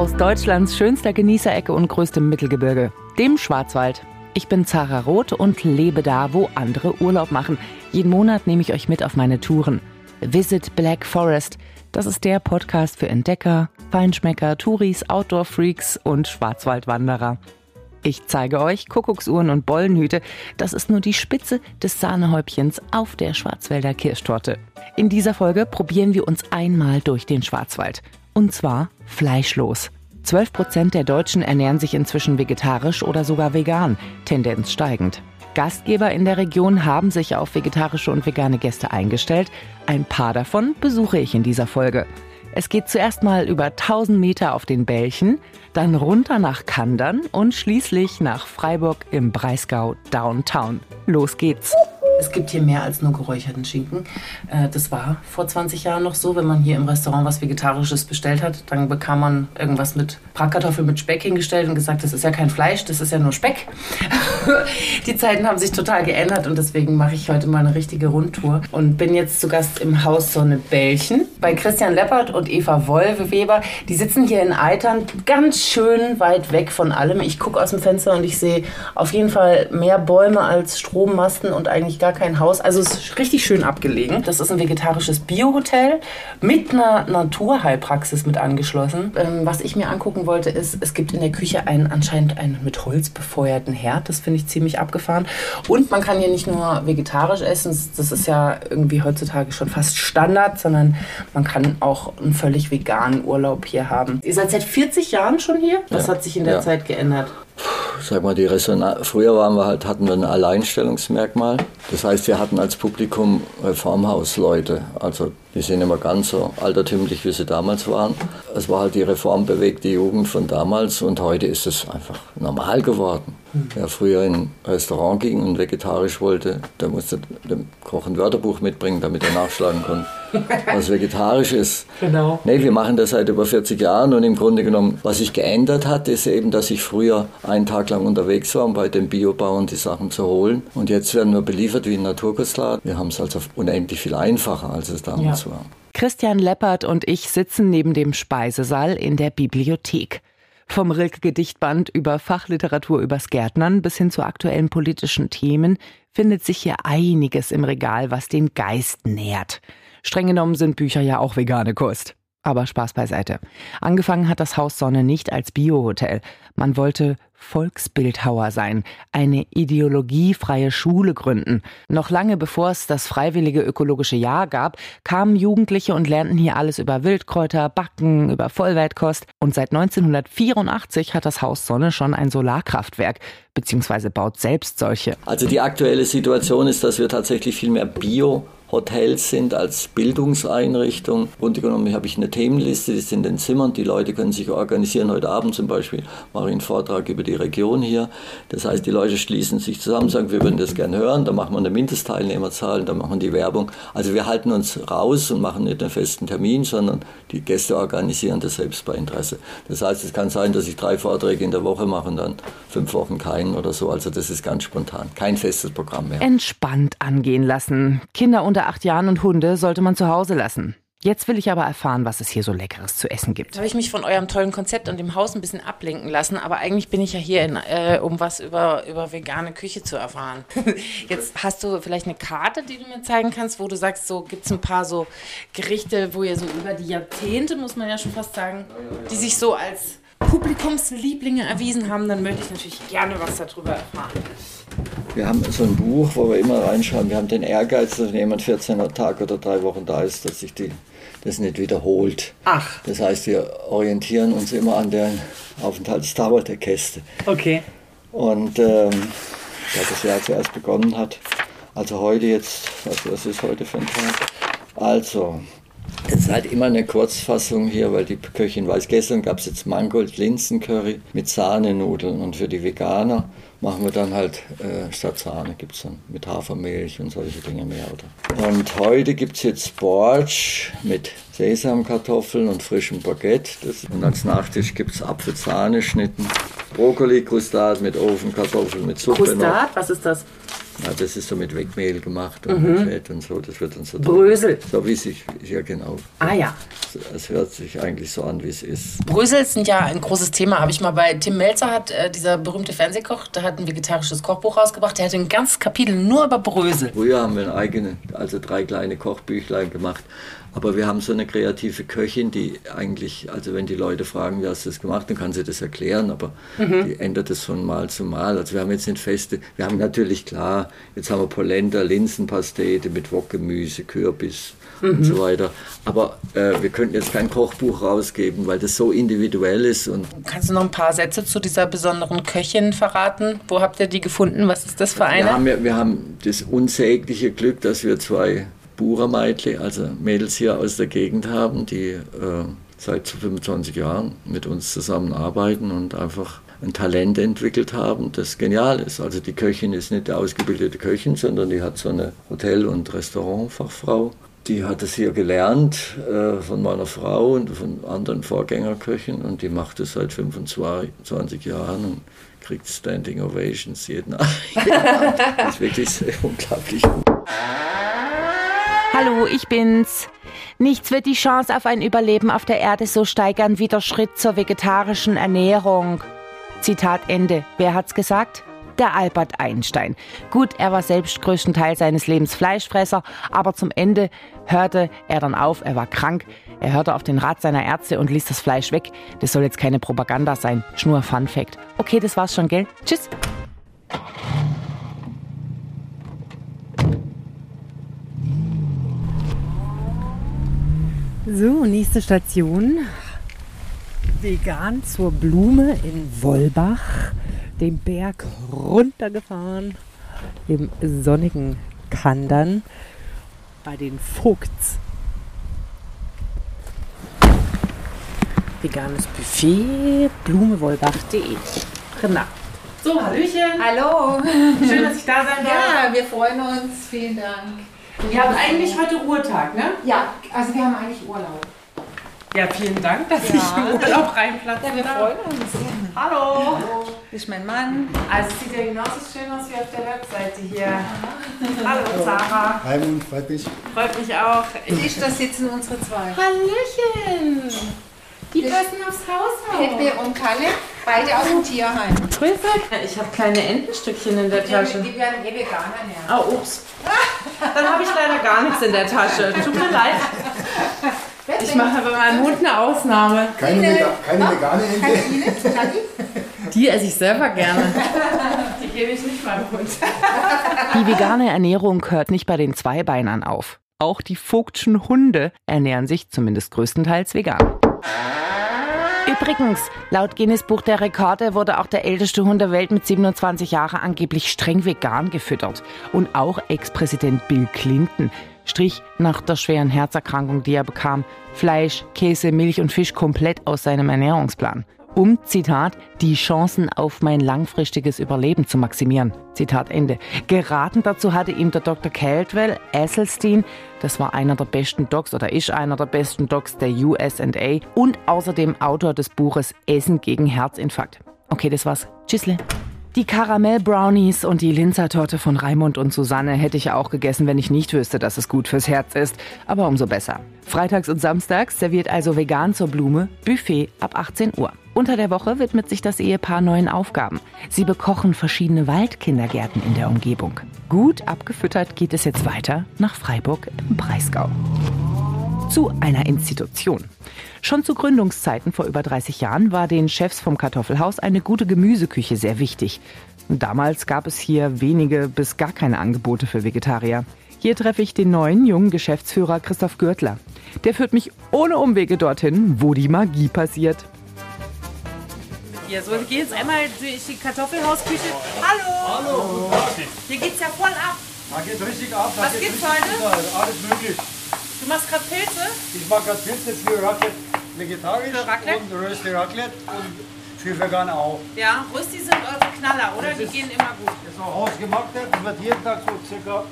aus Deutschlands schönster Genießerecke und größtem Mittelgebirge, dem Schwarzwald. Ich bin Zara Roth und lebe da, wo andere Urlaub machen. Jeden Monat nehme ich euch mit auf meine Touren. Visit Black Forest. Das ist der Podcast für Entdecker, Feinschmecker, Touris, Outdoor-Freaks und Schwarzwaldwanderer. Ich zeige euch Kuckucksuhren und Bollenhüte. Das ist nur die Spitze des Sahnehäubchens auf der Schwarzwälder Kirschtorte. In dieser Folge probieren wir uns einmal durch den Schwarzwald. Und zwar fleischlos. 12 Prozent der Deutschen ernähren sich inzwischen vegetarisch oder sogar vegan, Tendenz steigend. Gastgeber in der Region haben sich auf vegetarische und vegane Gäste eingestellt. Ein paar davon besuche ich in dieser Folge. Es geht zuerst mal über 1000 Meter auf den Bällchen, dann runter nach Kandern und schließlich nach Freiburg im Breisgau Downtown. Los geht's! Es gibt hier mehr als nur geräucherten Schinken. Äh, das war vor 20 Jahren noch so, wenn man hier im Restaurant was Vegetarisches bestellt hat, dann bekam man irgendwas mit Bratkartoffeln mit Speck hingestellt und gesagt, das ist ja kein Fleisch, das ist ja nur Speck. Die Zeiten haben sich total geändert und deswegen mache ich heute mal eine richtige Rundtour und bin jetzt zu Gast im Haus Sonne Bällchen bei Christian Leppert und Eva Wolwe-Weber. Die sitzen hier in Eitern ganz schön weit weg von allem. Ich gucke aus dem Fenster und ich sehe auf jeden Fall mehr Bäume als Strommasten und eigentlich gar kein Haus. Also es ist richtig schön abgelegen. Das ist ein vegetarisches Biohotel mit einer Naturheilpraxis mit angeschlossen. Ähm, was ich mir angucken wollte, ist, es gibt in der Küche einen anscheinend einen mit Holz befeuerten Herd. Das finde ich ziemlich abgefahren. Und man kann hier nicht nur vegetarisch essen, das ist ja irgendwie heutzutage schon fast Standard, sondern man kann auch einen völlig veganen Urlaub hier haben. Ihr seid seit 40 Jahren schon hier? Was ja. hat sich in der ja. Zeit geändert? Sag mal, die Resonanz. Früher waren wir halt, hatten wir ein Alleinstellungsmerkmal. Das heißt, wir hatten als Publikum Reformhausleute. Also die sind immer ganz so altertümlich, wie sie damals waren. Es war halt die reformbewegte Jugend von damals und heute ist es einfach normal geworden. Wer früher in ein Restaurant ging und vegetarisch wollte, der musste dem Koch ein Wörterbuch mitbringen, damit er nachschlagen konnte, was vegetarisch ist. Genau. Nee, wir machen das seit über 40 Jahren und im Grunde genommen, was sich geändert hat, ist eben, dass ich früher einen Tag lang unterwegs war, um bei den Biobauern die Sachen zu holen. Und jetzt werden wir beliefert wie ein Naturkostladen. Wir haben es also unendlich viel einfacher, als es damals ja. war. Christian Leppert und ich sitzen neben dem Speisesaal in der Bibliothek. Vom Rilke-Gedichtband über Fachliteratur übers Gärtnern bis hin zu aktuellen politischen Themen findet sich hier einiges im Regal, was den Geist nährt. Streng genommen sind Bücher ja auch vegane Kost. Aber Spaß beiseite. Angefangen hat das Haus Sonne nicht als Biohotel. Man wollte Volksbildhauer sein, eine ideologiefreie Schule gründen. Noch lange bevor es das freiwillige ökologische Jahr gab, kamen Jugendliche und lernten hier alles über Wildkräuter, Backen, über Vollwertkost. Und seit 1984 hat das Haus Sonne schon ein Solarkraftwerk, beziehungsweise baut selbst solche. Also die aktuelle Situation ist, dass wir tatsächlich viel mehr Bio Hotels sind als Bildungseinrichtung. Im Grunde genommen habe ich eine Themenliste, die ist in den Zimmern. Die Leute können sich organisieren. Heute Abend zum Beispiel mache ich einen Vortrag über die Region hier. Das heißt, die Leute schließen sich zusammen, sagen, wir würden das gerne hören. Da machen wir eine Mindestteilnehmerzahl, da machen wir die Werbung. Also wir halten uns raus und machen nicht einen festen Termin, sondern die Gäste organisieren das selbst bei Interesse. Das heißt, es kann sein, dass ich drei Vorträge in der Woche mache und dann fünf Wochen keinen oder so. Also das ist ganz spontan. Kein festes Programm mehr. Entspannt angehen lassen. Kinder unter unter acht Jahren und Hunde sollte man zu Hause lassen. Jetzt will ich aber erfahren, was es hier so Leckeres zu essen gibt. Jetzt habe ich mich von eurem tollen Konzept und dem Haus ein bisschen ablenken lassen, aber eigentlich bin ich ja hier, in, äh, um was über, über vegane Küche zu erfahren. Jetzt hast du vielleicht eine Karte, die du mir zeigen kannst, wo du sagst, so gibt es ein paar so Gerichte, wo ihr so über die Jahrzehnte, muss man ja schon fast sagen, die sich so als Publikumslieblinge erwiesen haben, dann möchte ich natürlich gerne was darüber erfahren. Wir haben so ein Buch, wo wir immer reinschauen. Wir haben den Ehrgeiz, dass jemand 14 Tag oder drei Wochen da ist, dass sich die, das nicht wiederholt. Ach. Das heißt, wir orientieren uns immer an der Aufenthaltsdauer der Gäste. Okay. Und ähm, da das Jahr zuerst begonnen hat, also heute jetzt, was, was ist heute für ein Tag? Also, halt immer eine Kurzfassung hier, weil die Köchin weiß, gestern gab es jetzt Mangold-Linsen-Curry mit Sahnenudeln und für die Veganer machen wir dann halt äh, statt Sahne gibt es dann mit Hafermilch und solche Dinge mehr. Oder? Und heute gibt es jetzt Borsch mit Sesamkartoffeln und frischem Baguette. Das, und als Nachtisch gibt es Apfelsahneschnitten, Brokkoli-Krustat mit Ofenkartoffeln mit Suppe Krustat, was ist das? Ja, das ist so mit Wegmehl gemacht und mhm. Fett und so. Das wird dann so. Brösel. So wie sich, ja genau. Ah ja. Es hört sich eigentlich so an, wie es ist. Brösel sind ja ein großes Thema. Habe ich mal bei Tim Melzer, hat äh, dieser berühmte Fernsehkoch, der hat ein vegetarisches Kochbuch rausgebracht. Der hat ein ganzes Kapitel nur über Brösel. Früher haben wir ein eigene, also drei kleine Kochbüchlein gemacht. Aber wir haben so eine kreative Köchin, die eigentlich, also wenn die Leute fragen, wie hast du das gemacht, dann kann sie das erklären, aber mhm. die ändert es von Mal zu Mal. Also wir haben jetzt nicht feste, wir haben natürlich klar, jetzt haben wir Polenta, Linsenpastete mit Wokgemüse, Kürbis mhm. und so weiter. Aber äh, wir könnten jetzt kein Kochbuch rausgeben, weil das so individuell ist. Und Kannst du noch ein paar Sätze zu dieser besonderen Köchin verraten? Wo habt ihr die gefunden? Was ist das für eine? Wir haben, wir haben das unsägliche Glück, dass wir zwei Buchermeidli, also Mädels hier aus der Gegend haben, die äh, seit 25 Jahren mit uns zusammenarbeiten und einfach ein Talent entwickelt haben, das genial ist. Also die Köchin ist nicht eine ausgebildete Köchin, sondern die hat so eine Hotel- und Restaurantfachfrau. Die hat es hier gelernt äh, von meiner Frau und von anderen Vorgängerköchen und die macht es seit 25 Jahren und kriegt Standing Ovations jeden Abend. das ist wirklich sehr unglaublich. Hallo, ich bin's. Nichts wird die Chance auf ein Überleben auf der Erde so steigern wie der Schritt zur vegetarischen Ernährung. Zitat Ende. Wer hat's gesagt? Der Albert Einstein. Gut, er war selbst größtenteils seines Lebens Fleischfresser, aber zum Ende hörte er dann auf, er war krank, er hörte auf den Rat seiner Ärzte und ließ das Fleisch weg. Das soll jetzt keine Propaganda sein, nur Fun Fact. Okay, das war's schon, gell? Tschüss. So, nächste Station. Vegan zur Blume in Wollbach. Den Berg runtergefahren. Im sonnigen Kandern. Bei den Vogts. Veganes Buffet, blumewollbach.de. Genau. So, Hallöchen. Hallo. Schön, dass ich da sein darf. Ja, wir freuen uns. Vielen Dank. Ihr habt eigentlich heute Ruhetag, ne? Ja, also wir haben eigentlich Urlaub. Ja, vielen Dank, dass ja. ich im Urlaub reinplatze. Ja, wir freuen uns. Hallo. Hallo. Ich mein Mann. Also es sieht ja genauso schön aus wie auf der Webseite hier. Hallo, Sarah. Hi, Mund, freut mich. Freut mich auch. Ich, da sitzen unsere zwei. Hallöchen. Die passen aufs Haus auf. Pepe und Kalle, beide aus dem Tierheim. Grüße. Ich habe kleine Entenstückchen in der Tasche. Die, werden eh Veganer näher. Oh, ups. Dann habe ich leider gar nichts in der Tasche. Tut mir leid. Ich mache bei meinem Hund eine Ausnahme. Keine, Vega keine vegane Ente. Die esse ich selber gerne. Die gebe ich nicht meinem Hund. Die vegane Ernährung hört nicht bei den Zweibeinern auf. Auch die Vogtschen Hunde ernähren sich zumindest größtenteils vegan. Übrigens, laut Guinness Buch der Rekorde wurde auch der älteste Hund der Welt mit 27 Jahren angeblich streng vegan gefüttert. Und auch Ex-Präsident Bill Clinton strich nach der schweren Herzerkrankung, die er bekam, Fleisch, Käse, Milch und Fisch komplett aus seinem Ernährungsplan um, Zitat, die Chancen auf mein langfristiges Überleben zu maximieren. Zitat Ende. Geraten dazu hatte ihm der Dr. Caldwell Esselstein, das war einer der besten Docs oder ist einer der besten Docs der USA und außerdem Autor des Buches Essen gegen Herzinfarkt. Okay, das war's. Tschüssle. Die Karamell-Brownies und die Linzertorte von Raimund und Susanne hätte ich auch gegessen, wenn ich nicht wüsste, dass es gut fürs Herz ist. Aber umso besser. Freitags und samstags serviert also vegan zur Blume Buffet ab 18 Uhr. Unter der Woche widmet sich das Ehepaar neuen Aufgaben. Sie bekochen verschiedene Waldkindergärten in der Umgebung. Gut abgefüttert geht es jetzt weiter nach Freiburg im Breisgau. Zu einer Institution. Schon zu Gründungszeiten vor über 30 Jahren war den Chefs vom Kartoffelhaus eine gute Gemüseküche sehr wichtig. Damals gab es hier wenige bis gar keine Angebote für Vegetarier. Hier treffe ich den neuen jungen Geschäftsführer Christoph Gürtler. Der führt mich ohne Umwege dorthin, wo die Magie passiert. Hier, so, wir gehen jetzt einmal durch die Kartoffelhausküche. Hallo! Hallo! Hier geht's ja voll ab. Da geht richtig ab. Da Was gibt's heute? Alles möglich. Du machst gerade Pilze? Ich mache gerade Pilze für Raclette vegetarisch Für Raclette? und Rösti Raclette und für Veganer auch. Ja, Rösti sind eure Knaller, oder? Das Die ist- gehen immer gut. Das ist auch hausgemacht. Das wird jeden Tag so circa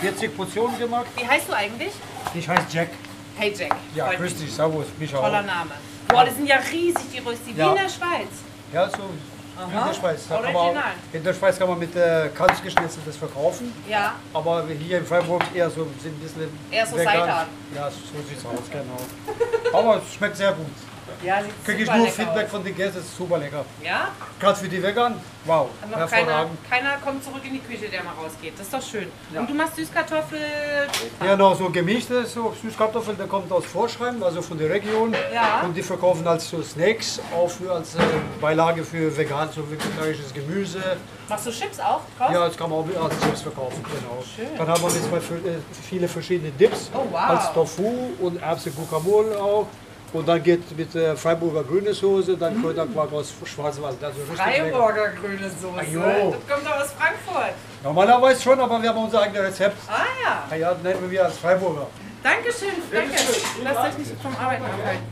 40 Portionen gemacht. Wie heißt du eigentlich? Ich heiße Jack. Hey Jack. Ja, grüß dich, servus, mich auch. Toller Name. Boah, die sind ja riesig, die Rösti. Wie Ja. in der Schweiz. Ja, so In der Schweiz. Da kann man, in der Schweiz kann man mit äh, Kalbsgeschnitzeltes verkaufen. Ja. Aber hier in Freiburg eher so sind ein bisschen. Eher so vegan. Seitan. Ja, so sieht's aus, genau. Aber es schmeckt sehr gut. Ja, sieht Kriege ich nur Feedback aus. von den Gästen, ist super lecker. Ja? Gerade für die Vegan, wow, Noch keiner, hervorragend. keiner kommt zurück in die Küche, der mal rausgeht. Das ist doch schön. Und du machst Süßkartoffel. Ja, noch so gemischte so Süßkartoffeln, der kommt aus Vorschreiben, also von der Region. Ja. Und die verkaufen als so Snacks, auch für, als äh, Beilage für vegan, so vegetarisches Gemüse. Machst du Chips auch draus? Ja, das kann man auch als Chips verkaufen, genau. Dann haben wir jetzt mal äh, viele verschiedene Dips, Oh, wow. als Tofu und Erbse Guacamole auch. Und dann geht mit äh, Freiburger grüne Soße, dann Kräuterquark aus Schwarzwald. Also richtig lecker. Freiburger grüne Soße. Ajo. Das kommt doch aus Frankfurt. Normalerweise schon, aber wir haben unser eigenes Rezept. Ah ja. Ja, nennen wir als Freiburger. Dankeschön. Danke. Lasst euch nicht vom Arbeiten abhalten.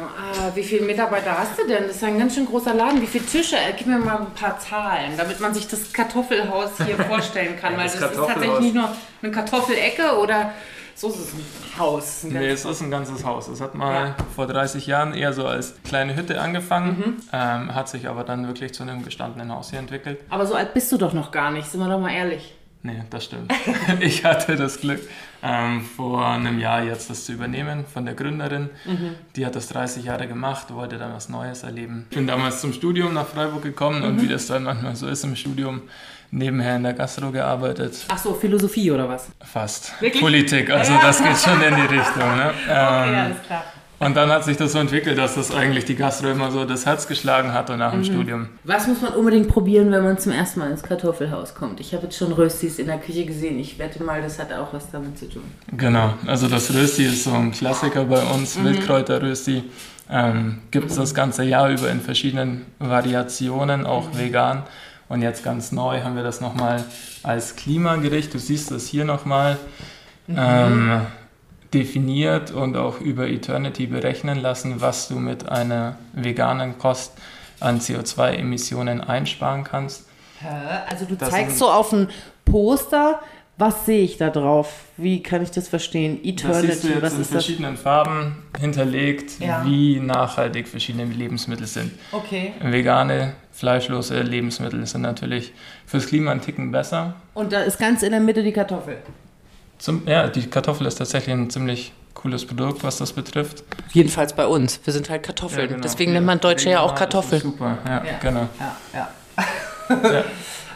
Ah, wie viele Mitarbeiter hast du denn? Das ist ein ganz schön großer Laden. Wie viele Tische? Äh, Gib mir mal ein paar Zahlen, damit man sich das Kartoffelhaus hier vorstellen kann. Weil das, ist Kartoffelhaus. tatsächlich nicht nur eine Kartoffelecke oder so ist es ein Haus. Ein Nee, es ist ein ganzes Haus. Es hat mal Ja. vor 30 Jahren eher so als kleine Hütte angefangen, Mhm. ähm, hat sich aber dann wirklich zu einem gestandenen Haus hier entwickelt. Aber so alt bist du doch noch gar nicht, sind wir doch mal ehrlich. Nee, das stimmt. ich hatte das Glück, ähm, vor einem Jahr jetzt das zu übernehmen von der Gründerin. Mhm. Die hat das 30 Jahre gemacht, wollte dann was Neues erleben. Ich bin damals zum Studium nach Freiburg gekommen Mhm. und wie das dann manchmal so ist im Studium, nebenher in der Gastro gearbeitet. Ach so, Philosophie oder was? Fast. Wirklich? Politik, also das geht schon in die Richtung. Ne? Okay, Ähm, alles klar. Und dann hat sich das so entwickelt, dass das eigentlich die Gastro immer so das Herz geschlagen hat und nach dem Mhm. Studium. Was muss man unbedingt probieren, wenn man zum ersten Mal ins Kartoffelhaus kommt? Ich habe jetzt schon Röstis in der Küche gesehen. Ich wette mal, das hat auch was damit zu tun. Genau, also das Rösti ist so ein Klassiker bei uns, Mhm. Wildkräuterrösti. Ähm, Gibt es das ganze Jahr über in verschiedenen Variationen, auch Mhm. vegan. Und jetzt ganz neu haben wir das nochmal als Klimagericht, du siehst das hier nochmal, Mhm. ähm, definiert und auch über Eternity berechnen lassen, was du mit einer veganen Kost an CO2-Emissionen einsparen kannst. Also du Das zeigst so auf ein Poster, was sehe ich da drauf? Wie kann ich das verstehen? Das Eternity, siehst du jetzt was in ist das? verschiedenen Farben hinterlegt, Ja. wie nachhaltig verschiedene Lebensmittel sind. Okay. Vegane, fleischlose Lebensmittel sind natürlich fürs Klima einen Ticken besser. Und da ist ganz in der Mitte die Kartoffel. Zum, ja, die Kartoffel ist tatsächlich ein ziemlich cooles Produkt, was das betrifft. Jedenfalls bei uns. Wir sind halt Kartoffeln. Ja, genau. Deswegen nennt man Deutsche ja auch Kartoffeln. das Super, ja, Ja. genau. Ja, ja.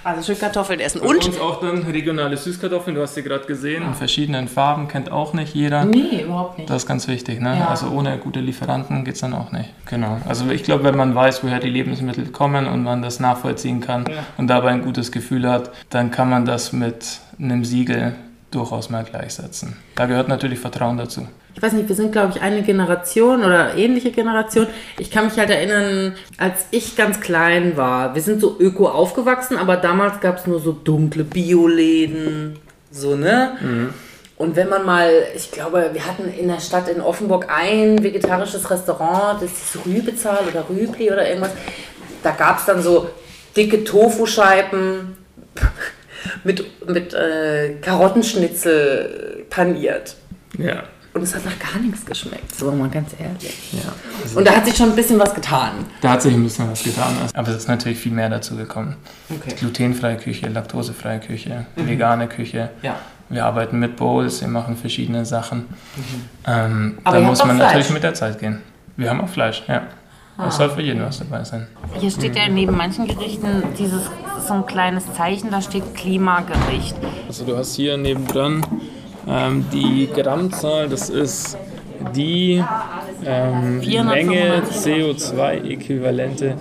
Ja. Also schön Kartoffeln essen. Und, Und? uns auch dann regionale Süßkartoffeln, du hast sie gerade gesehen, in verschiedenen Farben, kennt auch nicht jeder. Nee, überhaupt nicht. Das ist ganz wichtig, ne? Ja. Also ohne gute Lieferanten geht es dann auch nicht. Genau. Also ich glaube, wenn man weiß, woher die Lebensmittel kommen und man das nachvollziehen kann und dabei ein gutes Gefühl hat, dann kann man das mit einem Siegel durchaus mal gleichsetzen. Da gehört natürlich Vertrauen dazu. Ich weiß nicht, wir sind, glaube ich, eine Generation oder ähnliche Generation. Ich kann mich halt erinnern, als ich ganz klein war, wir sind so öko aufgewachsen, aber damals gab es nur so dunkle Bioläden, so, ne? Und wenn man mal, ich glaube, wir hatten in der Stadt in Offenburg ein vegetarisches Restaurant, das ist Rübezahl oder Rübli oder irgendwas. Da gab es dann so dicke Tofuscheiben mit, mit äh, Karottenschnitzel paniert. Ja. Und es hat nach gar nichts geschmeckt, so mal ganz ehrlich. ja. Also Und da hat sich schon ein bisschen was getan. da hat sich ein bisschen was getan. Aber es ist natürlich viel mehr dazu gekommen. Okay. Glutenfreie Küche, laktosefreie Küche, vegane Küche. Ja. Wir arbeiten mit Bowls, wir machen verschiedene Sachen. Ähm, Aber da ihr muss habt man auch Fleisch. natürlich mit der Zeit gehen. Wir haben auch Fleisch, ja. Es soll für jeden was dabei sein. Hier steht ja neben manchen Gerichten dieses so ein kleines Zeichen, da steht Klimagericht. Also du hast hier nebendran ähm, die Grammzahl, das ist die ähm, 495 Menge CO2-Äquivalente,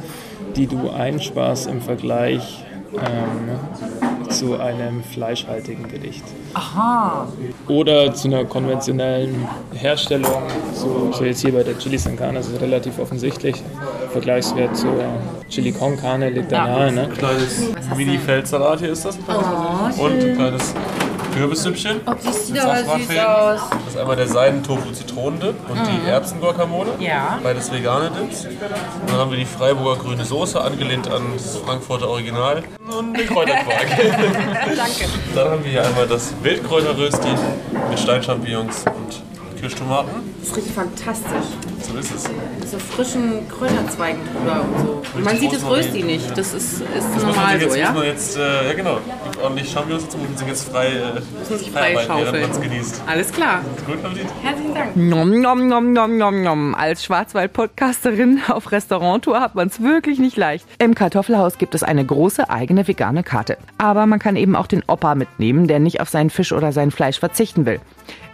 die du einsparst im Vergleich ähm, zu einem fleischhaltigen Gericht. Aha. Oder zu einer konventionellen Herstellung, so, so jetzt hier bei der Chili San Carne, das ist relativ offensichtlich. Vergleichswert zur Chili Con Carne liegt da nahe. Ne? kleines Mini-Feldsalat hier ist das. und ein kleines Kürbissüppchen. Oh, die sieht aber süß aus. Das ist einmal der Seiden-Tofu-Zitronendip und die Erbsen-Guacamole. Ja. Beides vegane Dips. Und dann haben wir die Freiburger grüne Soße, angelehnt an das Frankfurter Original. Und den Kräuterquark. Danke. Dann haben wir hier einmal das Wildkräuterrösti mit Steinchampignons und Kirschtomaten. Das riecht fantastisch. So ist es. So frischen Kräuterzweigen drüber und so. Und man sieht das. Rösti nicht. Das ist, ist Das muss man normal jetzt, so, ja? muss man jetzt äh, ja genau, gibt ordentlich Champignons dazu, muss man sich jetzt frei, äh, Muss sich frei schaufeln. man es genießt. Alles klar. Guten Appetit. Herzlichen Dank. Nom, nom, nom, nom, nom, nom. Als Schwarzwald-Podcasterin auf Restauranttour hat man es wirklich nicht leicht. Im Kartoffelhaus gibt es eine große eigene vegane Karte. Aber man kann eben auch den Opa mitnehmen, der nicht auf seinen Fisch oder sein Fleisch verzichten will.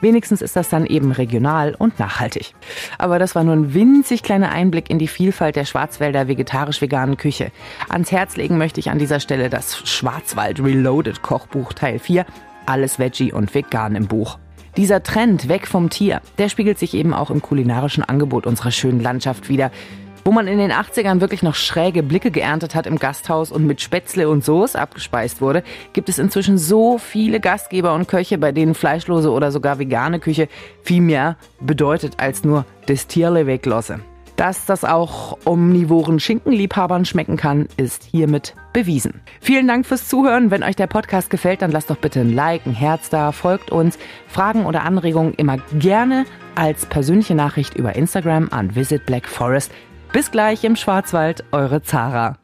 Wenigstens ist das dann eben regional und nachhaltig. Aber das war nur ein winzig kleiner Einblick in die Vielfalt der Schwarzwälder vegetarisch-veganen Küche. Ans Herz legen möchte ich an dieser Stelle das Schwarzwald Reloaded Kochbuch Teil 4. Alles Veggie und vegan im Buch. Dieser Trend weg vom Tier, der spiegelt sich eben auch im kulinarischen Angebot unserer schönen Landschaft wieder. Wo man in den 80ern wirklich noch schräge Blicke geerntet hat im Gasthaus und mit Spätzle und Soße abgespeist wurde, gibt es inzwischen so viele Gastgeber und Köche, bei denen fleischlose oder sogar vegane Küche viel mehr bedeutet als nur das Tierle weglasse. Dass das auch omnivoren Schinkenliebhabern schmecken kann, ist hiermit bewiesen. Vielen Dank fürs Zuhören. Wenn euch der Podcast gefällt, dann lasst doch bitte ein Like, ein Herz da, folgt uns. Fragen oder Anregungen immer gerne als persönliche Nachricht über Instagram an Visit Black Forest. Bis gleich im Schwarzwald, eure Zara.